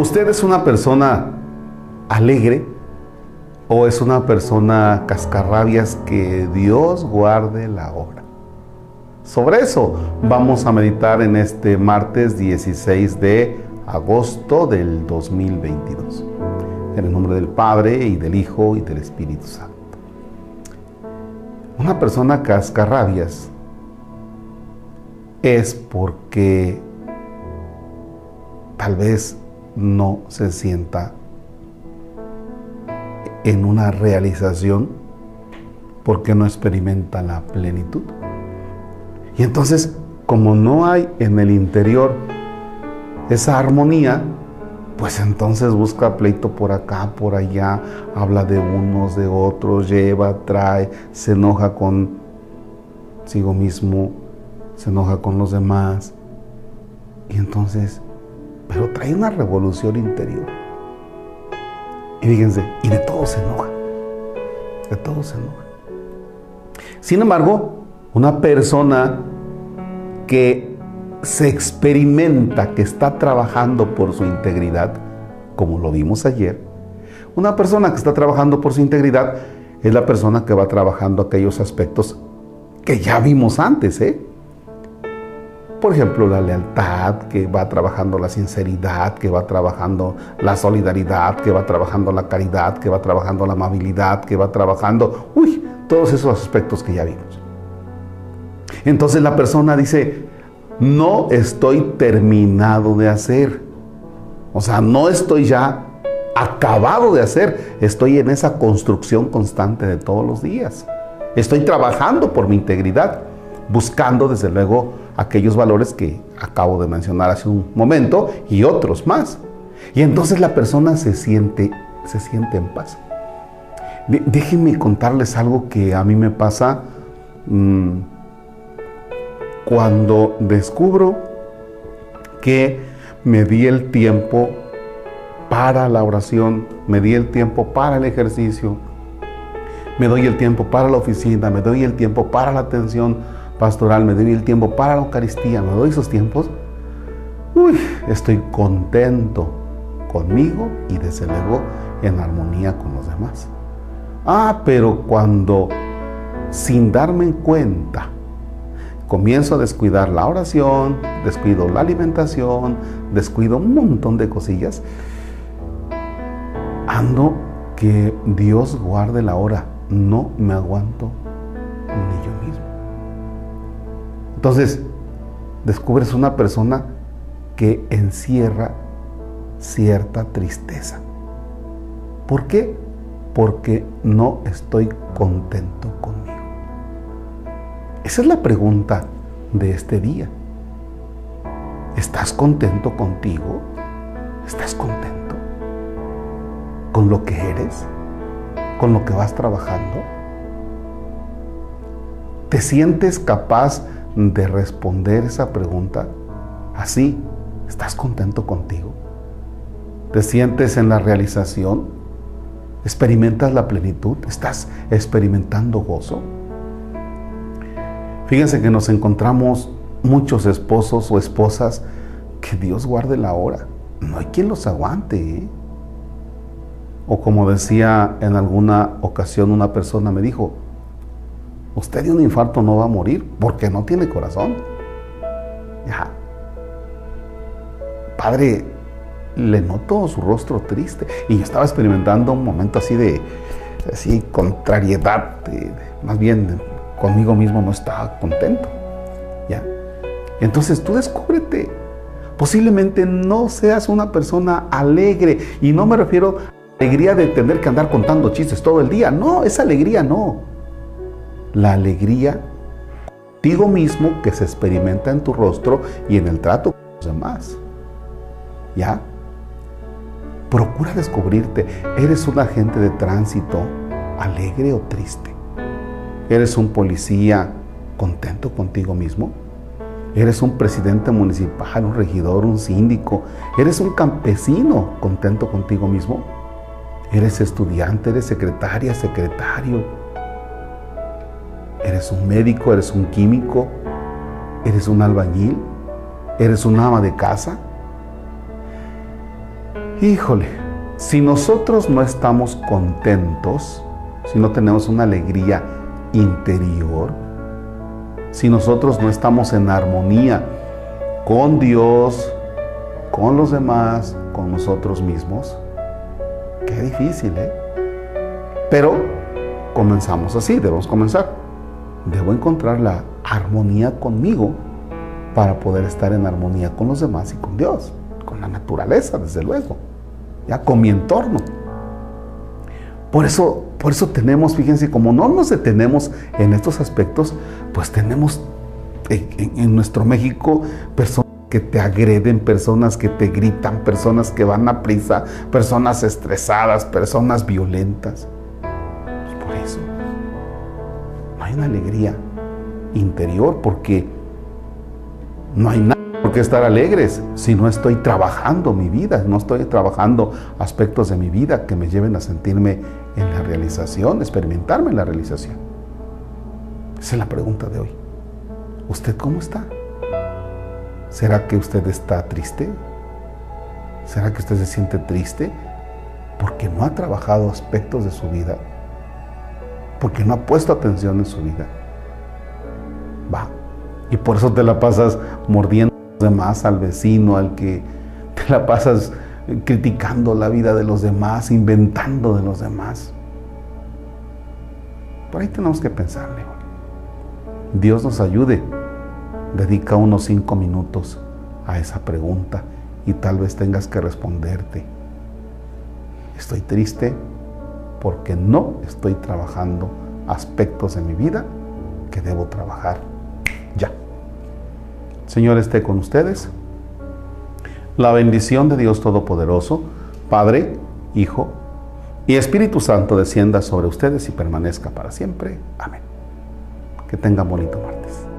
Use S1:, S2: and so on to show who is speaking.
S1: ¿Usted es una persona alegre o es una persona cascarrabias que Dios guarde la obra? Sobre eso vamos a meditar en este martes 16 de agosto del 2022. En el nombre del Padre y del Hijo y del Espíritu Santo. Una persona cascarrabias es porque tal vez no se sienta en una realización porque no experimenta la plenitud. Y entonces, como no hay en el interior esa armonía, pues entonces busca pleito por acá, por allá, habla de unos, de otros, lleva, trae, se enoja con consigo mismo, se enoja con los demás. Y entonces, pero trae una revolución interior. Y fíjense, y de todo se enoja. De todo se enoja. Sin embargo, una persona que se experimenta que está trabajando por su integridad, como lo vimos ayer, una persona que está trabajando por su integridad es la persona que va trabajando aquellos aspectos que ya vimos antes, ¿eh? Por ejemplo, la lealtad, que va trabajando la sinceridad, que va trabajando la solidaridad, que va trabajando la caridad, que va trabajando la amabilidad, que va trabajando, uy, todos esos aspectos que ya vimos. Entonces la persona dice, no estoy terminado de hacer. O sea, no estoy ya acabado de hacer, estoy en esa construcción constante de todos los días. Estoy trabajando por mi integridad, buscando desde luego aquellos valores que acabo de mencionar hace un momento y otros más. Y entonces la persona se siente, se siente en paz. Déjenme contarles algo que a mí me pasa mm, cuando descubro que me di el tiempo para la oración, me di el tiempo para el ejercicio, me doy el tiempo para la oficina, me doy el tiempo para la atención pastoral, me doy el tiempo para la Eucaristía, me doy esos tiempos, uy, estoy contento conmigo y desde luego en armonía con los demás. Ah, pero cuando sin darme cuenta comienzo a descuidar la oración, descuido la alimentación, descuido un montón de cosillas, ando que Dios guarde la hora no me aguanto Entonces, descubres una persona que encierra cierta tristeza. ¿Por qué? Porque no estoy contento conmigo. Esa es la pregunta de este día. ¿Estás contento contigo? ¿Estás contento con lo que eres? con lo que vas trabajando? ¿Te sientes capaz de responder esa pregunta? Así, ¿estás contento contigo? ¿Te sientes en la realización? ¿Experimentas la plenitud? ¿Estás experimentando gozo? Fíjense que nos encontramos muchos esposos o esposas que Dios guarde la hora. No hay quien los aguante. ¿eh? O como decía en alguna ocasión una persona, me dijo, usted de un infarto no va a morir porque no tiene corazón. Ya. Padre, le noto su rostro triste. Y yo estaba experimentando un momento así de, así, contrariedad. más bien, conmigo mismo no estaba contento. ¿Ya? Entonces tú descúbrete. Posiblemente no seas una persona alegre. Y no me refiero alegría de tener que andar contando chistes todo el día. No, esa alegría no. La alegría contigo mismo que se experimenta en tu rostro y en el trato con los demás. ¿Ya? Procura descubrirte. ¿Eres un agente de tránsito alegre o triste? ¿Eres un policía contento contigo mismo? ¿Eres un presidente municipal, un regidor, un síndico? ¿Eres un campesino contento contigo mismo? Eres estudiante, eres secretaria, secretario. Eres un médico, eres un químico, eres un albañil, eres un ama de casa. Híjole, si nosotros no estamos contentos, si no tenemos una alegría interior, si nosotros no estamos en armonía con Dios, con los demás, con nosotros mismos, qué difícil, ¿eh? Pero comenzamos así, debemos comenzar. Debo encontrar la armonía conmigo para poder estar en armonía con los demás y con Dios, con la naturaleza, desde luego, ya con mi entorno. Por eso, por eso tenemos, fíjense, como no nos detenemos en estos aspectos, pues tenemos en, en nuestro México personas que te agreden, personas que te gritan, personas que van a prisa, personas estresadas, personas violentas. Una alegría interior porque no hay nada por qué estar alegres si no estoy trabajando mi vida, no estoy trabajando aspectos de mi vida que me lleven a sentirme en la realización, experimentarme en la realización. Esa es la pregunta de hoy. ¿Usted cómo está? ¿Será que usted está triste? ¿Será que usted se siente triste porque no ha trabajado aspectos de su vida? Porque no ha puesto atención en su vida. Va. Y por eso te la pasas mordiendo a los demás, al vecino, al que te la pasas criticando la vida de los demás, inventando de los demás. Por ahí tenemos que pensarle. Dios nos ayude Dedica unos cinco minutos a esa pregunta y tal vez tengas que responderte. Estoy triste porque no estoy trabajando aspectos de mi vida que debo trabajar ya. Señor esté con ustedes. La bendición de Dios Todopoderoso, Padre, Hijo y Espíritu Santo descienda sobre ustedes y permanezca para siempre. Amén. Que tengan bonito martes.